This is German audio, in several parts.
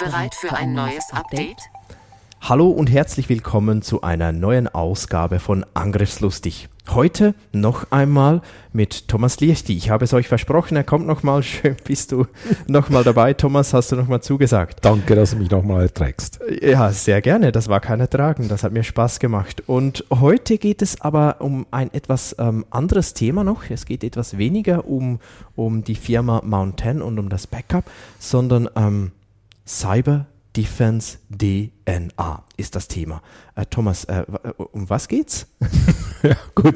Bereit für ein neues Update? Hallo und herzlich willkommen zu einer neuen Ausgabe von Angriffslustig. Heute noch einmal mit Thomas Liechti. Ich habe es euch versprochen, er kommt nochmal. Schön bist du nochmal dabei. Thomas, hast du nochmal zugesagt? Danke, dass du mich nochmal erträgst. Ja, sehr gerne. Das war kein Ertragen. Das hat mir Spaß gemacht. Und heute geht es aber um ein etwas ähm, anderes Thema noch. Es geht etwas weniger um, um die Firma Mountain und um das Backup, sondern ähm, Cyber Defense DNA ist das Thema. Äh, Thomas, äh, um was geht's? ja, gut,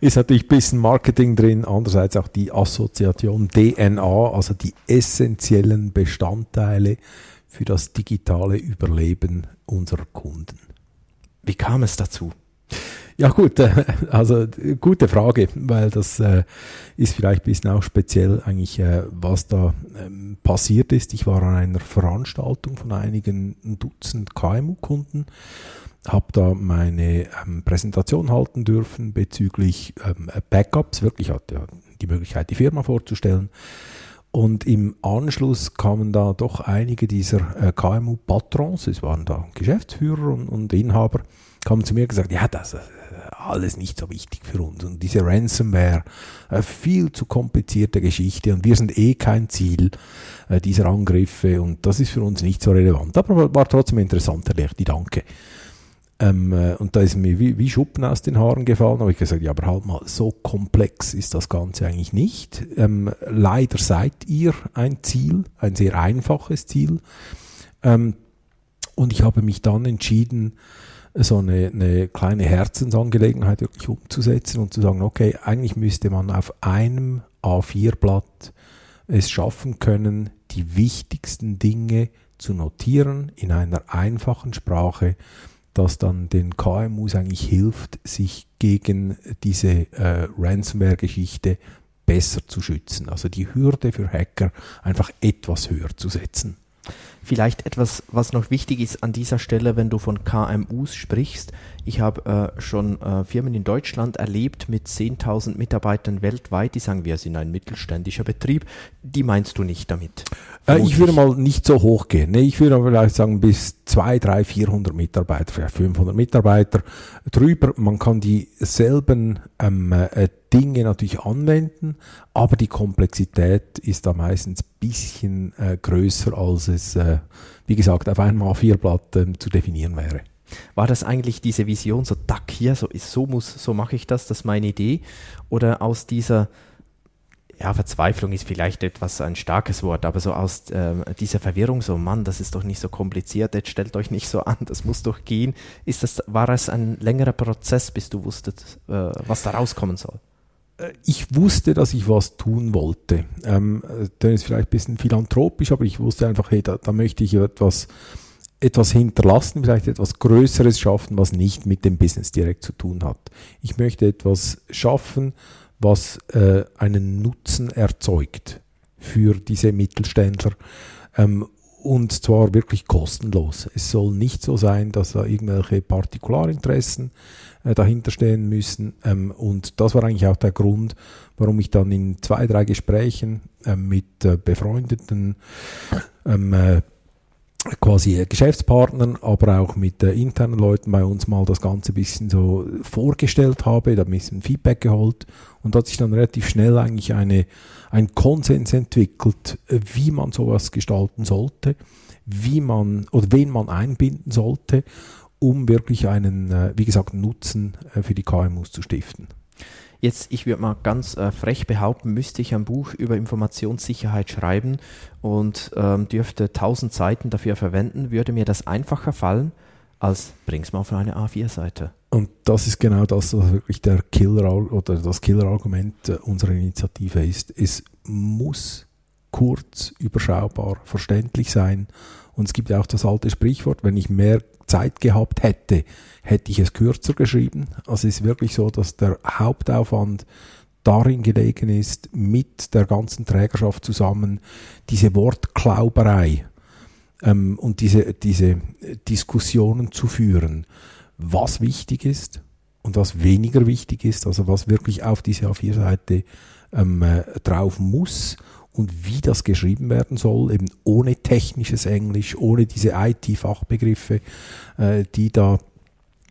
ist natürlich ein bisschen Marketing drin, andererseits auch die Assoziation DNA, also die essentiellen Bestandteile für das digitale Überleben unserer Kunden. Wie kam es dazu? Ja gut, also gute Frage, weil das äh, ist vielleicht ein bisschen auch speziell eigentlich, äh, was da ähm, passiert ist. Ich war an einer Veranstaltung von einigen Dutzend KMU-Kunden, habe da meine ähm, Präsentation halten dürfen bezüglich ähm, Backups. Wirklich hatte ja die Möglichkeit, die Firma vorzustellen. Und im Anschluss kamen da doch einige dieser äh, KMU-Patrons, es waren da Geschäftsführer und Inhaber, kamen zu mir und gesagt, ja, das, alles nicht so wichtig für uns. Und diese Ransomware, äh, viel zu komplizierte Geschichte und wir sind eh kein Ziel äh, dieser Angriffe und das ist für uns nicht so relevant. Aber war trotzdem interessant, Herr die Danke. Ähm, äh, und da ist mir wie, wie Schuppen aus den Haaren gefallen, habe ich gesagt, ja, aber halt mal, so komplex ist das Ganze eigentlich nicht. Ähm, leider seid ihr ein Ziel, ein sehr einfaches Ziel. Ähm, und ich habe mich dann entschieden, so eine, eine kleine Herzensangelegenheit wirklich umzusetzen und zu sagen, okay, eigentlich müsste man auf einem A4-Blatt es schaffen können, die wichtigsten Dinge zu notieren in einer einfachen Sprache, das dann den KMUs eigentlich hilft, sich gegen diese äh, Ransomware-Geschichte besser zu schützen. Also die Hürde für Hacker einfach etwas höher zu setzen. Vielleicht etwas, was noch wichtig ist an dieser Stelle, wenn du von KMUs sprichst. Ich habe äh, schon äh, Firmen in Deutschland erlebt mit 10.000 Mitarbeitern weltweit, die sagen, wir sind ein mittelständischer Betrieb. Die meinst du nicht damit? Äh, ich würde mal nicht so hoch gehen. Nee, ich würde vielleicht sagen bis 2, 3, 400 Mitarbeiter, vielleicht 500 Mitarbeiter drüber. Man kann dieselben ähm, äh, Dinge natürlich anwenden, aber die Komplexität ist da meistens ein bisschen äh, größer, als es, äh, wie gesagt, auf einem A4-Blatt äh, zu definieren wäre. War das eigentlich diese Vision, so Duck hier, so, so muss, so mache ich das, das ist meine Idee? Oder aus dieser, ja, Verzweiflung ist vielleicht etwas ein starkes Wort, aber so aus äh, dieser Verwirrung, so Mann, das ist doch nicht so kompliziert, jetzt stellt euch nicht so an, das muss doch gehen. Ist das, war es ein längerer Prozess, bis du wusstest, äh, was da rauskommen soll? Äh, ich wusste, dass ich was tun wollte. Ähm, das ist vielleicht ein bisschen philanthropisch, aber ich wusste einfach, hey, da, da möchte ich etwas, etwas hinterlassen, vielleicht etwas Größeres schaffen, was nicht mit dem Business direkt zu tun hat. Ich möchte etwas schaffen, was äh, einen Nutzen erzeugt für diese Mittelständler. Ähm, und zwar wirklich kostenlos. Es soll nicht so sein, dass da irgendwelche Partikularinteressen äh, dahinter stehen müssen. Ähm, und das war eigentlich auch der Grund, warum ich dann in zwei, drei Gesprächen äh, mit äh, befreundeten ähm, äh, quasi Geschäftspartnern, aber auch mit äh, internen Leuten bei uns mal das Ganze ein bisschen so vorgestellt habe, da ein bisschen Feedback geholt und hat sich dann relativ schnell eigentlich eine, ein Konsens entwickelt, äh, wie man sowas gestalten sollte, wie man oder wen man einbinden sollte um wirklich einen, äh, wie gesagt, Nutzen äh, für die KMUs zu stiften. Jetzt, ich würde mal ganz äh, frech behaupten, müsste ich ein Buch über Informationssicherheit schreiben und ähm, dürfte 1000 Seiten dafür verwenden, würde mir das einfacher fallen, als bring's mal auf eine A4-Seite. Und das ist genau das, was wirklich der Killer oder das Killerargument unserer Initiative ist. Es muss kurz, überschaubar, verständlich sein. Und es gibt ja auch das alte Sprichwort, wenn ich mehr Zeit gehabt hätte, hätte ich es kürzer geschrieben. Also es ist wirklich so, dass der Hauptaufwand darin gelegen ist, mit der ganzen Trägerschaft zusammen diese Wortklauberei ähm, und diese, diese Diskussionen zu führen, was wichtig ist und was weniger wichtig ist, also was wirklich auf diese A4-Seite ähm, äh, drauf muss und wie das geschrieben werden soll, eben ohne technisches Englisch, ohne diese IT-Fachbegriffe, äh, die da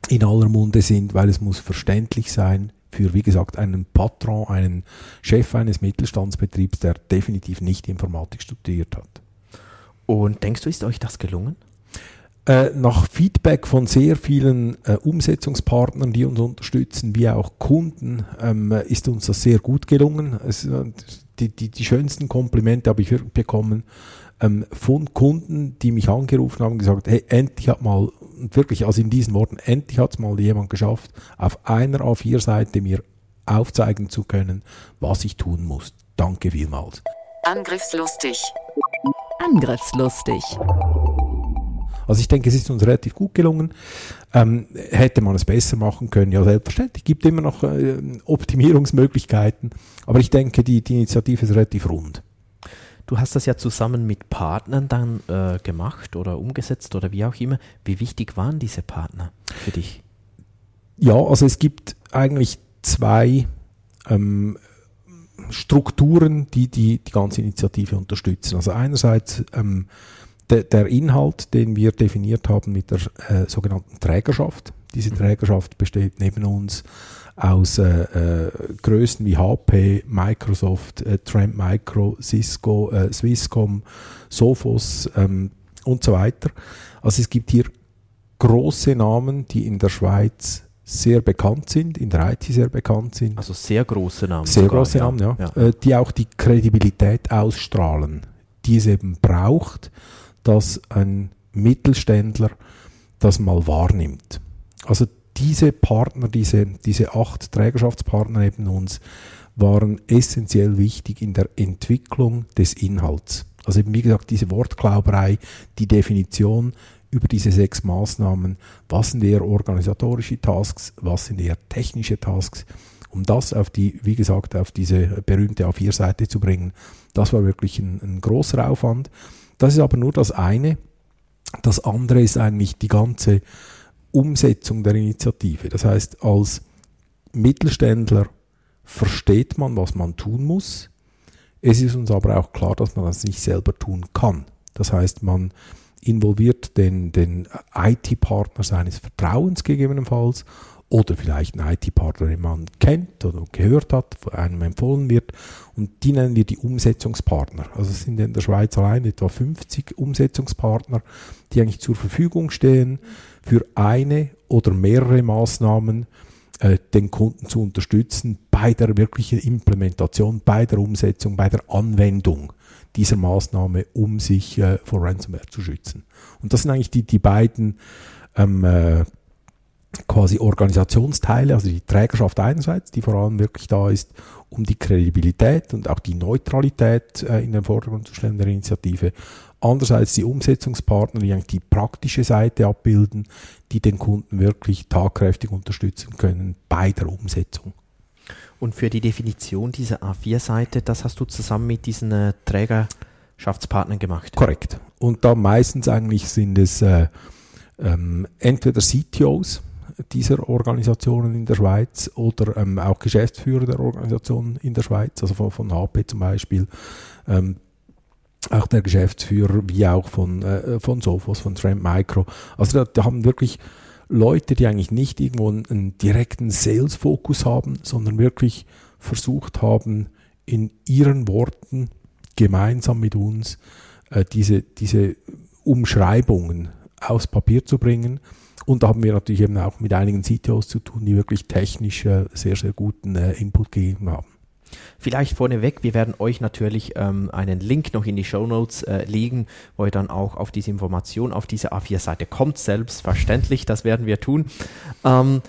in aller Munde sind, weil es muss verständlich sein für, wie gesagt, einen Patron, einen Chef eines Mittelstandsbetriebs, der definitiv nicht Informatik studiert hat. Und denkst du, ist euch das gelungen? Äh, nach Feedback von sehr vielen äh, Umsetzungspartnern, die uns unterstützen, wie auch Kunden, ähm, ist uns das sehr gut gelungen. Es, äh, die, die, die schönsten Komplimente habe ich bekommen ähm, von Kunden, die mich angerufen haben und gesagt, hey, endlich hat mal, wirklich, also in diesen Worten, endlich hat es mal jemand geschafft, auf einer A4-Seite mir aufzeigen zu können, was ich tun muss. Danke vielmals. Angriffslustig. Angriffslustig. Also ich denke, es ist uns relativ gut gelungen. Ähm, hätte man es besser machen können? Ja, selbstverständlich. Gibt immer noch äh, Optimierungsmöglichkeiten. Aber ich denke, die, die Initiative ist relativ rund. Du hast das ja zusammen mit Partnern dann äh, gemacht oder umgesetzt oder wie auch immer. Wie wichtig waren diese Partner für dich? Ja, also es gibt eigentlich zwei ähm, Strukturen, die, die die ganze Initiative unterstützen. Also einerseits ähm, de, der Inhalt, den wir definiert haben mit der äh, sogenannten Trägerschaft. Diese mhm. Trägerschaft besteht neben uns aus äh, äh, Größen wie HP, Microsoft, äh, Trend Micro, Cisco, äh, Swisscom, Sophos ähm, und so weiter. Also es gibt hier große Namen, die in der Schweiz sehr bekannt sind, in der IT sehr bekannt sind. Also sehr große Namen. Sehr sogar, große Namen, ja. ja. Äh, die auch die Kredibilität ausstrahlen, die es eben braucht, dass ein Mittelständler das mal wahrnimmt. Also diese Partner, diese, diese acht Trägerschaftspartner neben uns, waren essentiell wichtig in der Entwicklung des Inhalts. Also eben wie gesagt, diese Wortklauberei, die Definition über diese sechs Maßnahmen, was sind eher organisatorische Tasks, was sind eher technische Tasks, um das auf die, wie gesagt, auf diese berühmte A4-Seite zu bringen, das war wirklich ein, ein großer Aufwand. Das ist aber nur das eine. Das andere ist eigentlich die ganze Umsetzung der Initiative. Das heißt, als Mittelständler versteht man, was man tun muss. Es ist uns aber auch klar, dass man das nicht selber tun kann. Das heißt, man involviert den, den IT-Partner seines Vertrauens gegebenenfalls oder vielleicht einen IT-Partner, den man kennt oder gehört hat, von einem empfohlen wird. Und die nennen wir die Umsetzungspartner. Also es sind in der Schweiz allein etwa 50 Umsetzungspartner, die eigentlich zur Verfügung stehen, für eine oder mehrere Maßnahmen äh, den Kunden zu unterstützen bei der wirklichen Implementation, bei der Umsetzung, bei der Anwendung dieser Maßnahme, um sich äh, vor Ransomware zu schützen. Und das sind eigentlich die, die beiden ähm, äh, quasi Organisationsteile, also die Trägerschaft einerseits, die vor allem wirklich da ist, um die Kredibilität und auch die Neutralität äh, in den Vordergrund zu stellen der Initiative. Andererseits die Umsetzungspartner, die eigentlich die praktische Seite abbilden, die den Kunden wirklich tagkräftig unterstützen können bei der Umsetzung. Und für die Definition dieser A4-Seite, das hast du zusammen mit diesen äh, Trägerschaftspartnern gemacht? Korrekt. Und da meistens eigentlich sind es äh, ähm, entweder CTOs, dieser Organisationen in der Schweiz oder ähm, auch Geschäftsführer der Organisationen in der Schweiz, also von, von HP zum Beispiel, ähm, auch der Geschäftsführer wie auch von, äh, von Sophos, von Trend Micro. Also da, da haben wirklich Leute, die eigentlich nicht irgendwo einen, einen direkten Sales-Fokus haben, sondern wirklich versucht haben, in ihren Worten gemeinsam mit uns äh, diese, diese Umschreibungen aufs Papier zu bringen und da haben wir natürlich eben auch mit einigen CTOs zu tun, die wirklich technisch äh, sehr, sehr guten äh, Input gegeben haben. Vielleicht vorneweg, wir werden euch natürlich ähm, einen Link noch in die Show Notes äh, legen, wo ihr dann auch auf diese Information auf diese A4-Seite kommt, selbstverständlich, das werden wir tun. Ähm,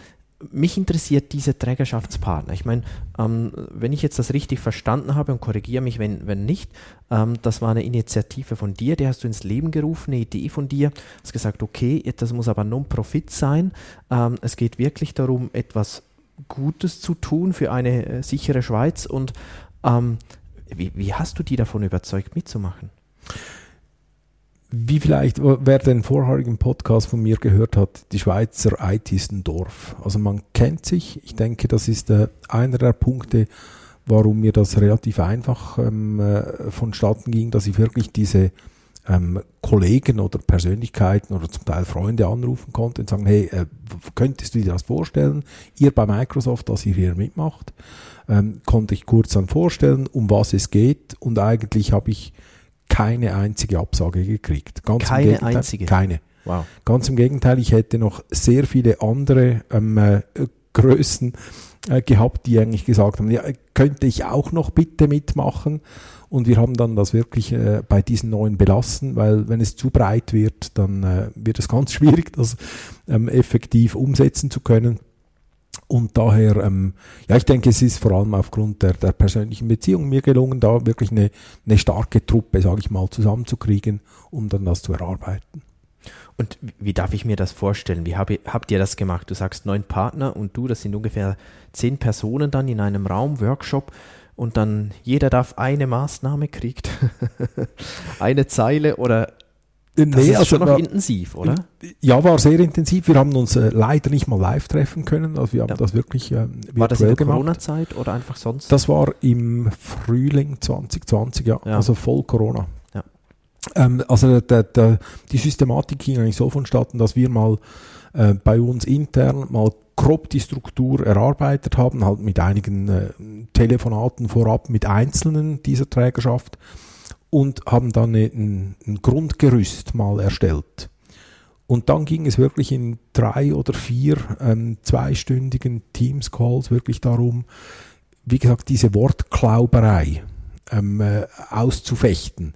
mich interessiert diese Trägerschaftspartner. Ich meine, ähm, wenn ich jetzt das richtig verstanden habe und korrigiere mich, wenn, wenn nicht, ähm, das war eine Initiative von dir, die hast du ins Leben gerufen, eine Idee von dir, hast gesagt, okay, das muss aber Non-Profit sein. Ähm, es geht wirklich darum, etwas Gutes zu tun für eine äh, sichere Schweiz und ähm, wie, wie hast du die davon überzeugt, mitzumachen? Wie vielleicht, wer den vorherigen Podcast von mir gehört hat, die Schweizer IT ist ein Dorf. Also man kennt sich. Ich denke, das ist äh, einer der Punkte, warum mir das relativ einfach ähm, äh, vonstatten ging, dass ich wirklich diese ähm, Kollegen oder Persönlichkeiten oder zum Teil Freunde anrufen konnte und sagen, hey, äh, könntest du dir das vorstellen? Ihr bei Microsoft, dass ihr hier mitmacht, ähm, konnte ich kurz dann vorstellen, um was es geht und eigentlich habe ich keine einzige Absage gekriegt. Ganz keine einzige? Keine. Wow. Ganz im Gegenteil, ich hätte noch sehr viele andere ähm, äh, Größen äh, gehabt, die eigentlich gesagt haben, ja, könnte ich auch noch bitte mitmachen? Und wir haben dann das wirklich äh, bei diesen neuen belassen, weil wenn es zu breit wird, dann äh, wird es ganz schwierig, das ähm, effektiv umsetzen zu können. Und daher, ähm, ja, ich denke, es ist vor allem aufgrund der, der persönlichen Beziehung mir gelungen, da wirklich eine, eine starke Truppe, sage ich mal, zusammenzukriegen, um dann das zu erarbeiten. Und wie darf ich mir das vorstellen? Wie hab, habt ihr das gemacht? Du sagst neun Partner und du, das sind ungefähr zehn Personen dann in einem Raum, Workshop und dann jeder darf eine Maßnahme kriegt, eine Zeile oder das nee, ist also schon noch war, intensiv, oder? Ja, war sehr intensiv. Wir haben uns äh, leider nicht mal live treffen können. Also wir haben ja. das wirklich äh, War das in der Corona-Zeit oder einfach sonst? Das war im Frühling 2020, ja. ja. Also voll Corona. Ja. Ähm, also der, der, die Systematik ging eigentlich so vonstatten, dass wir mal äh, bei uns intern mal grob die Struktur erarbeitet haben, halt mit einigen äh, Telefonaten vorab mit Einzelnen dieser Trägerschaft und haben dann ein, ein Grundgerüst mal erstellt. Und dann ging es wirklich in drei oder vier ähm, zweistündigen Teams-Calls wirklich darum, wie gesagt, diese Wortklauberei ähm, äh, auszufechten.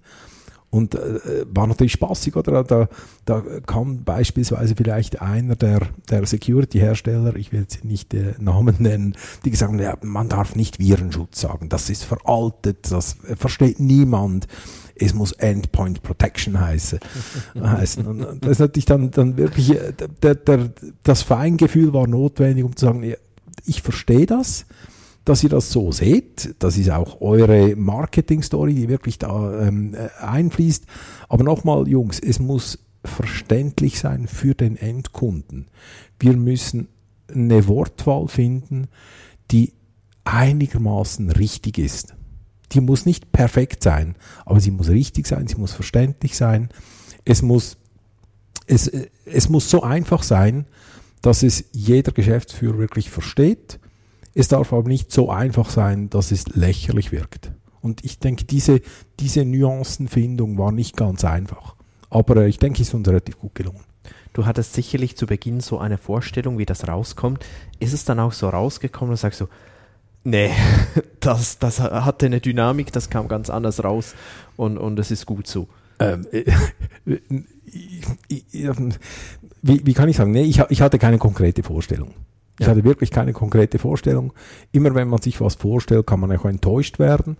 Und äh, war natürlich spaßig, oder? Da, da kam beispielsweise vielleicht einer der, der Security-Hersteller, ich will jetzt nicht äh, Namen nennen, die gesagt haben, ja, man darf nicht Virenschutz sagen, das ist veraltet, das versteht niemand. Es muss Endpoint Protection heißen. heißen. Und das ist natürlich dann, dann wirklich, äh, der, der, das Feingefühl war notwendig, um zu sagen, ja, ich verstehe das, dass ihr das so seht. Das ist auch eure Marketing-Story, die wirklich da ähm, äh, einfließt. Aber nochmal, Jungs, es muss verständlich sein für den Endkunden. Wir müssen eine Wortwahl finden, die einigermaßen richtig ist. Die muss nicht perfekt sein, aber sie muss richtig sein, sie muss verständlich sein. Es muss, es, es muss so einfach sein, dass es jeder Geschäftsführer wirklich versteht es darf aber nicht so einfach sein, dass es lächerlich wirkt. Und ich denke, diese, diese Nuancenfindung war nicht ganz einfach. Aber äh, ich denke, es ist uns relativ gut gelungen. Du hattest sicherlich zu Beginn so eine Vorstellung, wie das rauskommt. Ist es dann auch so rausgekommen und sagst du, nee, das, das hatte eine Dynamik, das kam ganz anders raus und, und es ist gut so? Ähm, äh, wie, wie kann ich sagen? Nee, ich, ich hatte keine konkrete Vorstellung. Ich hatte wirklich keine konkrete Vorstellung. Immer wenn man sich was vorstellt, kann man auch enttäuscht werden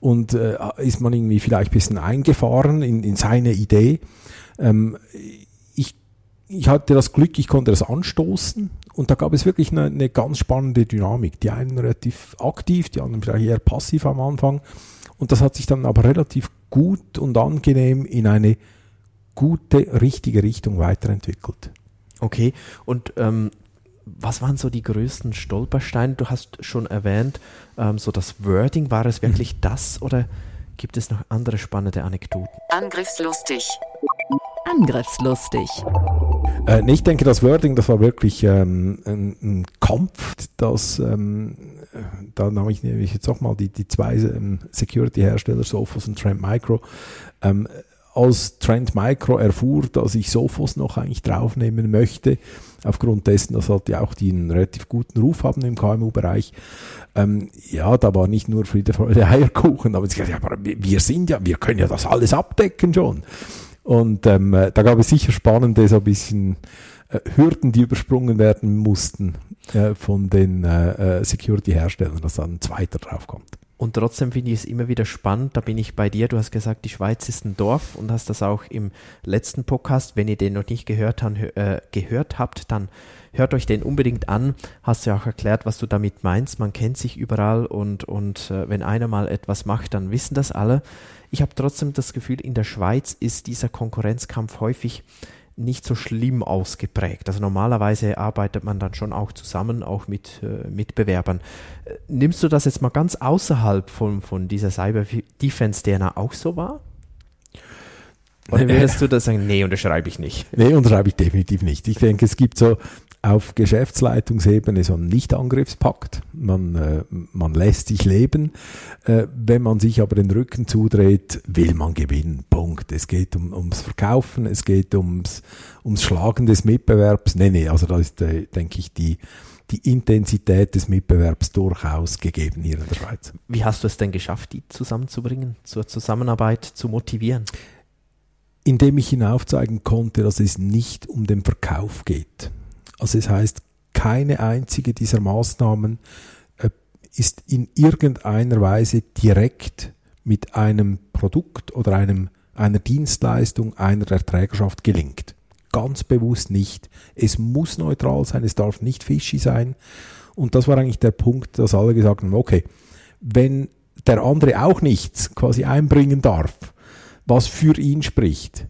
und äh, ist man irgendwie vielleicht ein bisschen eingefahren in, in seine Idee. Ähm, ich, ich hatte das Glück, ich konnte das anstoßen und da gab es wirklich eine, eine ganz spannende Dynamik. Die einen relativ aktiv, die anderen vielleicht eher passiv am Anfang. Und das hat sich dann aber relativ gut und angenehm in eine gute, richtige Richtung weiterentwickelt. Okay, und ähm, was waren so die größten Stolpersteine? Du hast schon erwähnt, ähm, so das Wording, war es wirklich mhm. das oder gibt es noch andere spannende Anekdoten? Angriffslustig. Angriffslustig. Äh, ich denke, das Wording, das war wirklich ähm, ein, ein, Kampf, das ähm, da nahm ich nämlich jetzt auch mal die, die zwei ähm, Security-Hersteller, Sophos und Trend Micro, ähm, als Trend Micro erfuhr, dass ich Sophos noch eigentlich draufnehmen möchte, aufgrund dessen, dass halt ja auch die einen relativ guten Ruf haben im KMU-Bereich. Ähm, ja, da war nicht nur Friede, Freude, Eierkuchen, aber, ja, aber wir sind ja, wir können ja das alles abdecken schon. Und ähm, da gab es sicher spannende, so ein bisschen äh, Hürden, die übersprungen werden mussten äh, von den äh, äh Security-Herstellern, dass dann ein zweiter draufkommt. Und trotzdem finde ich es immer wieder spannend, da bin ich bei dir. Du hast gesagt, die Schweiz ist ein Dorf und hast das auch im letzten Podcast, wenn ihr den noch nicht gehört, han, äh, gehört habt, dann hört euch den unbedingt an. Hast ja auch erklärt, was du damit meinst. Man kennt sich überall und, und äh, wenn einer mal etwas macht, dann wissen das alle. Ich habe trotzdem das Gefühl, in der Schweiz ist dieser Konkurrenzkampf häufig nicht so schlimm ausgeprägt. Also normalerweise arbeitet man dann schon auch zusammen, auch mit äh, Mitbewerbern. Äh, nimmst du das jetzt mal ganz außerhalb von, von dieser Cyber Defense DNA auch so wahr? Oder würdest du da sagen, nee, unterschreibe ich nicht? Nee, unterschreibe ich definitiv nicht. Ich denke, es gibt so auf Geschäftsleitungsebene so einen Nichtangriffspakt. Man, äh, man lässt sich leben. Äh, wenn man sich aber den Rücken zudreht, will man gewinnen. Punkt. Es geht um, ums Verkaufen, es geht ums, ums Schlagen des Mitbewerbs. Nee, nee, also da ist, äh, denke ich, die, die Intensität des Mitbewerbs durchaus gegeben hier in der Schweiz. Wie hast du es denn geschafft, die zusammenzubringen, zur Zusammenarbeit zu motivieren? Indem ich ihnen aufzeigen konnte, dass es nicht um den Verkauf geht. Also es heißt, keine einzige dieser Maßnahmen äh, ist in irgendeiner Weise direkt mit einem Produkt oder einem, einer Dienstleistung einer der Trägerschaft gelingt. Ganz bewusst nicht. Es muss neutral sein, es darf nicht fishy sein. Und das war eigentlich der Punkt, dass alle gesagt haben, okay, wenn der andere auch nichts quasi einbringen darf, was für ihn spricht,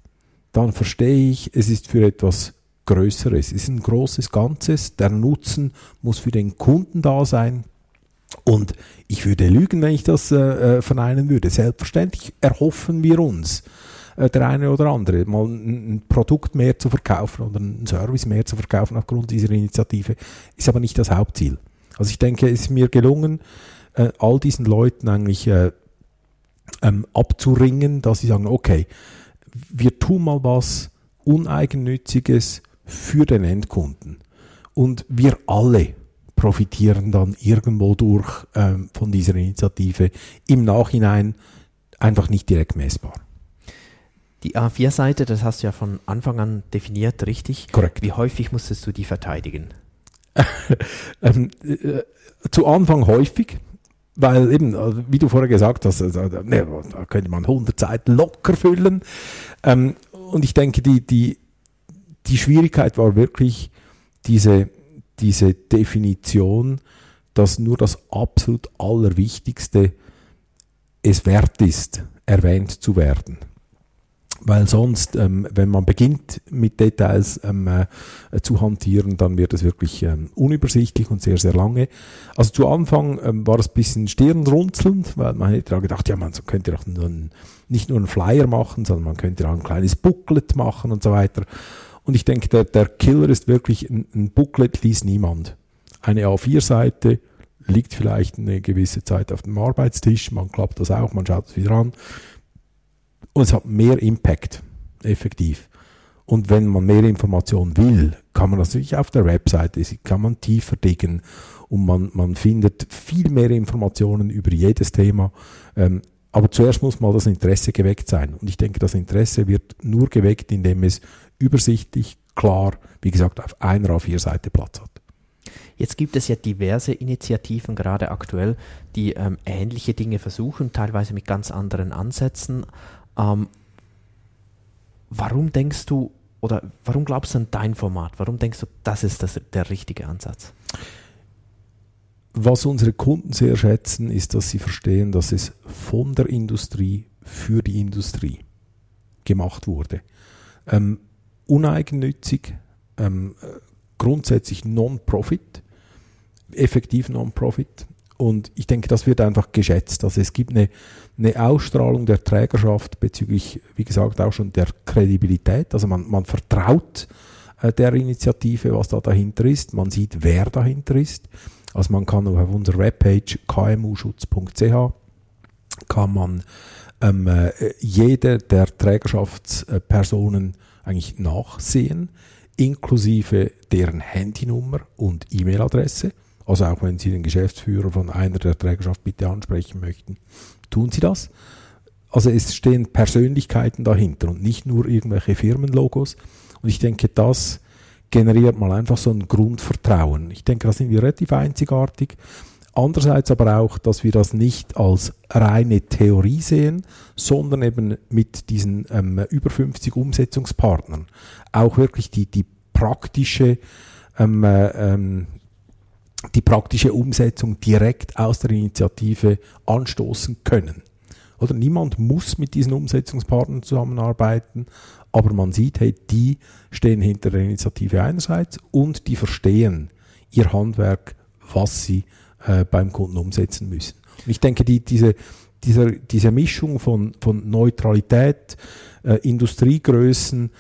dann verstehe ich, es ist für etwas Größeres. Es ist ein großes Ganzes. Der Nutzen muss für den Kunden da sein. Und ich würde lügen, wenn ich das äh, äh verneinen würde. Selbstverständlich erhoffen wir uns, äh, der eine oder andere, mal ein, Produkt mehr zu verkaufen oder einen Service mehr zu verkaufen aufgrund dieser Initiative, ist aber nicht das Hauptziel. Also ich denke, es ist mir gelungen, äh, all diesen Leuten eigentlich äh, ähm, abzuringen, dass sie sagen, okay, wir tun mal was Uneigennütziges, für den Endkunden. Und wir alle profitieren dann irgendwo durch ähm, von dieser Initiative im Nachhinein einfach nicht direkt messbar. Die A4-Seite, das hast du ja von Anfang an definiert, richtig? Korrekt. Wie häufig musstest du die verteidigen? ähm, äh, zu Anfang häufig, weil eben, also wie du vorher gesagt hast, also, ne, da könnte man 100 Seiten locker füllen. Ähm, und ich denke, die, die die Schwierigkeit war wirklich diese, diese Definition, dass nur das absolut Allerwichtigste es wert ist, erwähnt zu werden. Weil sonst, ähm, wenn man beginnt mit Details ähm, äh, zu hantieren, dann wird es wirklich ähm, unübersichtlich und sehr, sehr lange. Also zu Anfang ähm, war es ein bisschen stirnrunzelnd, weil man hätte ja gedacht, ja, man könnte doch nur ein, nicht nur einen Flyer machen, sondern man könnte auch ein kleines Booklet machen und so weiter. Und ich denke, der, der Killer ist wirklich, ein, ein Booklet liest niemand. Eine A4-Seite liegt vielleicht eine gewisse Zeit auf dem Arbeitstisch, man klappt das auch, man schaut es wieder an. Und es hat mehr Impact, effektiv. Und wenn man mehr Informationen will, kann man natürlich auf der Webseite, kann man tiefer diggen und man, man findet viel mehr Informationen über jedes Thema. Ähm, aber zuerst muss mal das Interesse geweckt sein. Und ich denke, das Interesse wird nur geweckt, indem es übersichtlich, klar, wie gesagt, auf einer auf vier Seite Platz hat. Jetzt gibt es ja diverse Initiativen, gerade aktuell, die ähm, ähnliche Dinge versuchen, teilweise mit ganz anderen Ansätzen. Ähm, warum denkst du oder warum glaubst du an dein Format? Warum denkst du, das ist das, der richtige Ansatz? Was unsere Kunden sehr schätzen, ist, dass sie verstehen, dass es von der Industrie für die Industrie gemacht wurde. Ähm, uneigennützig, ähm, grundsätzlich Non-Profit, effektiv Non-Profit. Und ich denke, das wird einfach geschätzt. Also es gibt eine, eine Ausstrahlung der Trägerschaft bezüglich, wie gesagt, auch schon der Kredibilität. Also man, man vertraut äh, der Initiative, was da dahinter ist. Man sieht, wer dahinter ist. Also man kann auf unserer Webpage kmuschutz.ch kann man ähm, äh, jede der Trägerschaftspersonen eigentlich nachsehen, inklusive deren Handynummer und E-Mail-Adresse. Also auch wenn Sie den Geschäftsführer von einer der Trägerschaft bitte ansprechen möchten, tun Sie das. Also es stehen Persönlichkeiten dahinter und nicht nur irgendwelche Firmenlogos. Und ich denke, das generiert mal einfach so ein Grundvertrauen. Ich denke, da sind wir relativ einzigartig. Andererseits aber auch, dass wir das nicht als reine Theorie sehen, sondern eben mit diesen ähm, über 50 Umsetzungspartnern auch wirklich die, die praktische ähm, äh, ähm, die praktische Umsetzung direkt aus der Initiative anstoßen können. Oder niemand muss mit diesen Umsetzungspartnern zusammenarbeiten, aber man sieht, hey, die stehen hinter der Initiative einerseits und die verstehen ihr Handwerk, was sie äh, beim Kunden umsetzen müssen. Und ich denke, die, diese, diese, diese Mischung von, von Neutralität, äh, Industriegrößen,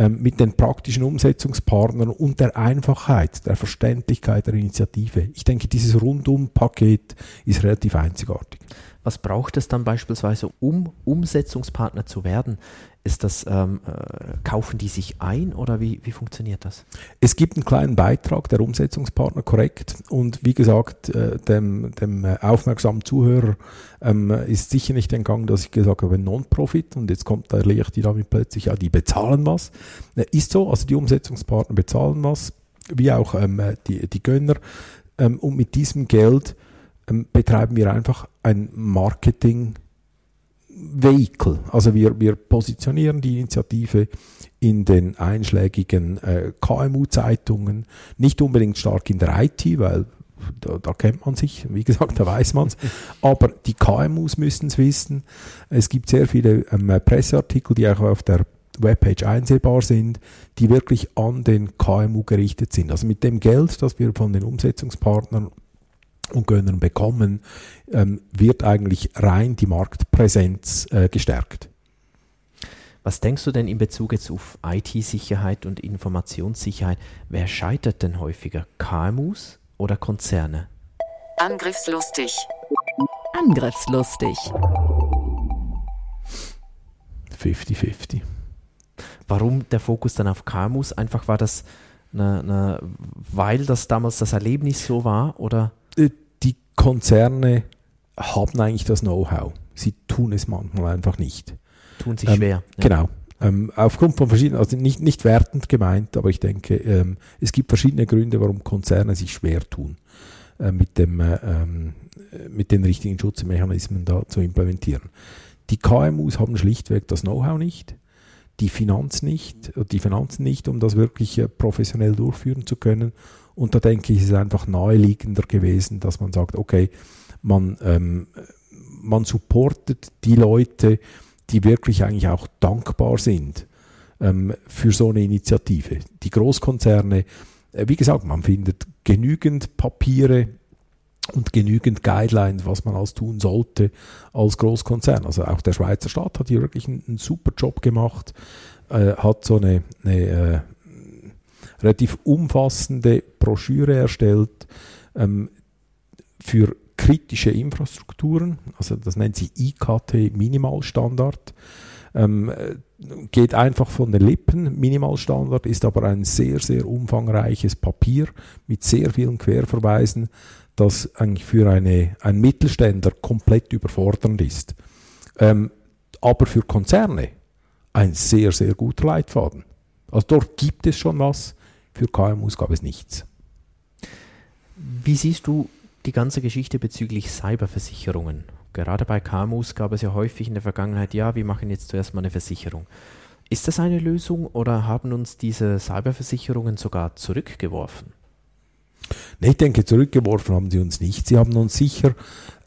ähm, mit den praktischen Umsetzungspartnern und der Einfachheit, der Verständlichkeit der Initiative. Ich denke, dieses Rundum-Paket ist relativ einzigartig. Was braucht es dann beispielsweise, um Umsetzungspartner zu werden? Ist das, ähm, äh, kaufen die sich ein oder wie, wie funktioniert das? Es gibt einen kleinen Beitrag der Umsetzungspartner, korrekt. Und wie gesagt, äh, dem, dem äh, aufmerksamen Zuhörer ähm, ist sicher nicht entgangen, dass ich gesagt habe, Non-Profit. Und jetzt kommt der Licht damit plötzlich, ja, die bezahlen was. Äh, ist so, also die Umsetzungspartner bezahlen was, wie auch ähm, die, die Gönner. Ähm, und mit diesem Geld betreiben wir einfach ein Marketing- Vehikel. Also wir, wir positionieren die Initiative in den einschlägigen äh, KMU-Zeitungen, nicht unbedingt stark in der IT, weil da, da kennt man sich, wie gesagt, da weiß man es. Aber die KMUs müssen es wissen. Es gibt sehr viele ähm, Presseartikel, die auch auf der Webpage einsehbar sind, die wirklich an den KMU gerichtet sind. Also mit dem Geld, das wir von den Umsetzungspartnern und Gönnern bekommen, ähm, wird eigentlich rein die Marktpräsenz äh, gestärkt. Was denkst du denn in Bezug jetzt auf IT-Sicherheit und Informationssicherheit? Wer scheitert denn häufiger? KMUs oder Konzerne? Angriffslustig. Angriffslustig. 50-50. Warum der Fokus dann auf KMUs? Einfach war das, eine, eine, weil das damals das Erlebnis so war oder? Äh, Konzerne haben eigentlich das Know-how. Sie tun es manchmal einfach nicht. Tun sich ähm, schwer. Ja. Genau. Ähm, aufgrund von verschiedenen, also nicht, nicht wertend gemeint, aber ich denke, ähm, es gibt verschiedene Gründe, warum Konzerne sich schwer tun, äh, mit, dem, äh, ähm, mit den richtigen Schutzmechanismen da zu implementieren. Die KMUs haben schlichtweg das Know-how nicht, die Finanz nicht, die Finanzen nicht, um das wirklich äh, professionell durchführen zu können. Und da denke ich, ist es einfach naheliegender gewesen, dass man sagt, okay, man, ähm, man supportet die Leute, die wirklich eigentlich auch dankbar sind ähm, für so eine Initiative. Die Großkonzerne, äh, wie gesagt, man findet genügend Papiere und genügend Guidelines, was man als tun sollte als Großkonzern. Also auch der Schweizer Staat hat hier wirklich einen, einen super Job gemacht, äh, hat so eine, eine äh, relativ umfassende Broschüre erstellt ähm, für kritische Infrastrukturen, also das nennt sich IKT Minimalstandard. Ähm, geht einfach von den Lippen. Minimalstandard ist aber ein sehr, sehr umfangreiches Papier mit sehr vielen Querverweisen, das eigentlich für eine, einen Mittelständler komplett überfordernd ist. Ähm, aber für Konzerne ein sehr, sehr guter Leitfaden. Also dort gibt es schon was, für KMUs gab es nichts. Wie siehst du die ganze Geschichte bezüglich Cyberversicherungen? Gerade bei KMUs gab es ja häufig in der Vergangenheit, ja, wir machen jetzt zuerst mal eine Versicherung. Ist das eine Lösung oder haben uns diese Cyberversicherungen sogar zurückgeworfen? Ich denke, zurückgeworfen haben sie uns nicht. Sie haben uns sicher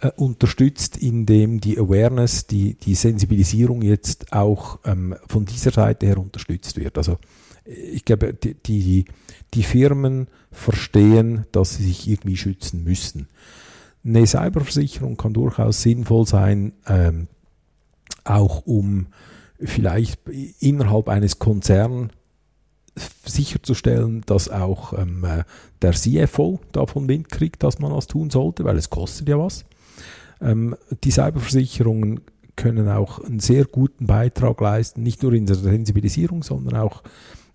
äh, unterstützt, indem die Awareness, die, die Sensibilisierung jetzt auch ähm, von dieser Seite her unterstützt wird. Also ich glaube, die, die, die Firmen verstehen, dass sie sich irgendwie schützen müssen. Eine Cyberversicherung kann durchaus sinnvoll sein, ähm, auch um vielleicht innerhalb eines Konzerns sicherzustellen, dass auch ähm, äh, der CFO davon Wind kriegt, dass man was tun sollte, weil es kostet ja was. Ähm, die Cyberversicherungen können auch einen sehr guten Beitrag leisten, nicht nur in der Sensibilisierung, sondern auch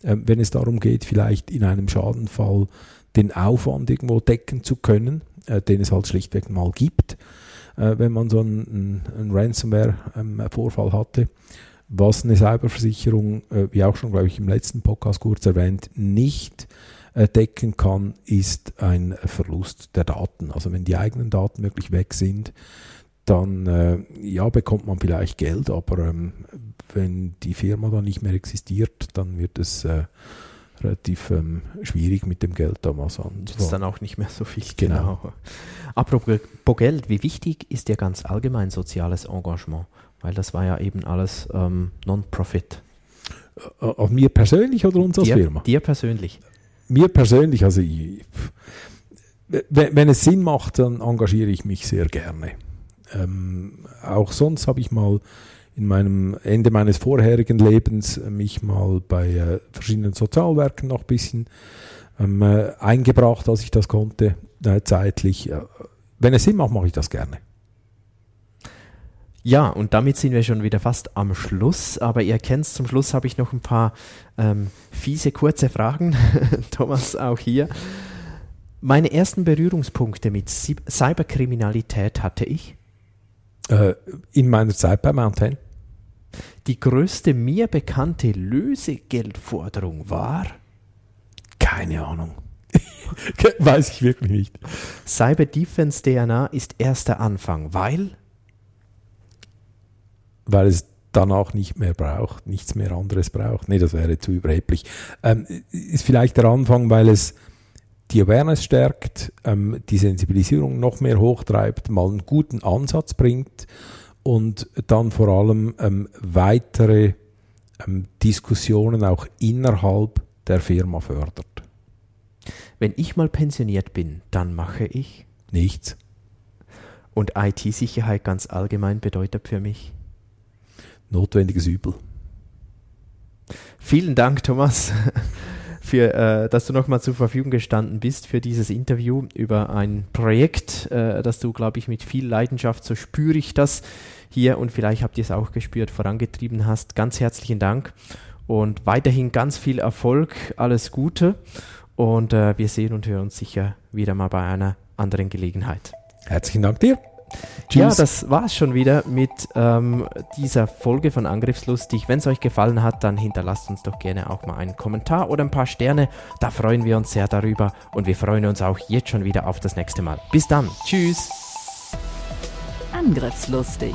ähm, wenn es darum geht, vielleicht in einem Schadenfall den Aufwand irgendwo decken zu können, äh, den es halt schlichtweg mal gibt, äh, wenn man so einen, einen Ransomware-Vorfall hatte. Was eine Cyberversicherung, äh, wie auch schon, glaube ich, im letzten Podcast kurz erwähnt, nicht äh, decken kann, ist ein Verlust der Daten. Also wenn die eigenen Daten wirklich weg sind, dann äh, ja, bekommt man vielleicht Geld, aber ähm, wenn die Firma dann nicht mehr existiert, dann wird es äh, relativ ähm, schwierig mit dem Geld damals an. Das ist dann auch nicht mehr so viel. Genau. genau. Apropos Geld, wie wichtig ist dir ganz allgemein soziales Engagement? Weil das war ja eben alles ähm, Non-Profit. Äh, auf mir persönlich oder uns als dir, Firma? Dir persönlich. Mir persönlich, also ich, wenn es Sinn macht, dann engagiere ich mich sehr gerne. Ähm, auch sonst habe ich mal in meinem Ende meines vorherigen Lebens mich mal bei äh, verschiedenen Sozialwerken noch ein bisschen ähm, äh, eingebracht, als ich das konnte, äh, zeitlich. wenn es Sinn macht, mache ich das gerne. Ja, und damit sind wir schon wieder fast am Schluss. Aber ihr kennt zum Schluss habe ich noch ein paar ähm, fiese, kurze Fragen. Thomas, auch hier. Meine ersten Berührungspunkte mit Cyberkriminalität hatte ich. Äh, in meiner Zeit bei Mountain. Die größte mir bekannte Lösegeldforderung war? Keine Ahnung. Weiß ich wirklich nicht. Cyber Defense DNA ist erster Anfang, weil? Weil es danach nicht mehr braucht, nichts mehr anderes braucht. Nee, das wäre zu überheblich. Ähm, ist vielleicht der Anfang, weil es die Awareness stärkt, ähm, die Sensibilisierung noch mehr hochtreibt, mal einen guten Ansatz bringt und dann vor allem ähm, weitere ähm, Diskussionen auch innerhalb der Firma fördert. Wenn ich mal pensioniert bin, dann mache ich nichts. Und IT-Sicherheit ganz allgemein bedeutet für mich notwendiges Übel. Vielen Dank, Thomas, für, äh, dass du nochmal zur Verfügung gestanden bist für dieses Interview über ein Projekt, äh, das du, glaube ich, mit viel Leidenschaft, so spüre ich das, hier und vielleicht habt ihr es auch gespürt, vorangetrieben hast. Ganz herzlichen Dank und weiterhin ganz viel Erfolg, alles Gute und äh, wir sehen und hören uns sicher wieder mal bei einer anderen Gelegenheit. Herzlichen Dank dir. Tschüss. Ja, das war es schon wieder mit ähm, dieser Folge von Angriffslustig. Wenn es euch gefallen hat, dann hinterlasst uns doch gerne auch mal einen Kommentar oder ein paar Sterne. Da freuen wir uns sehr darüber und wir freuen uns auch jetzt schon wieder auf das nächste Mal. Bis dann. Tschüss. Angriffslustig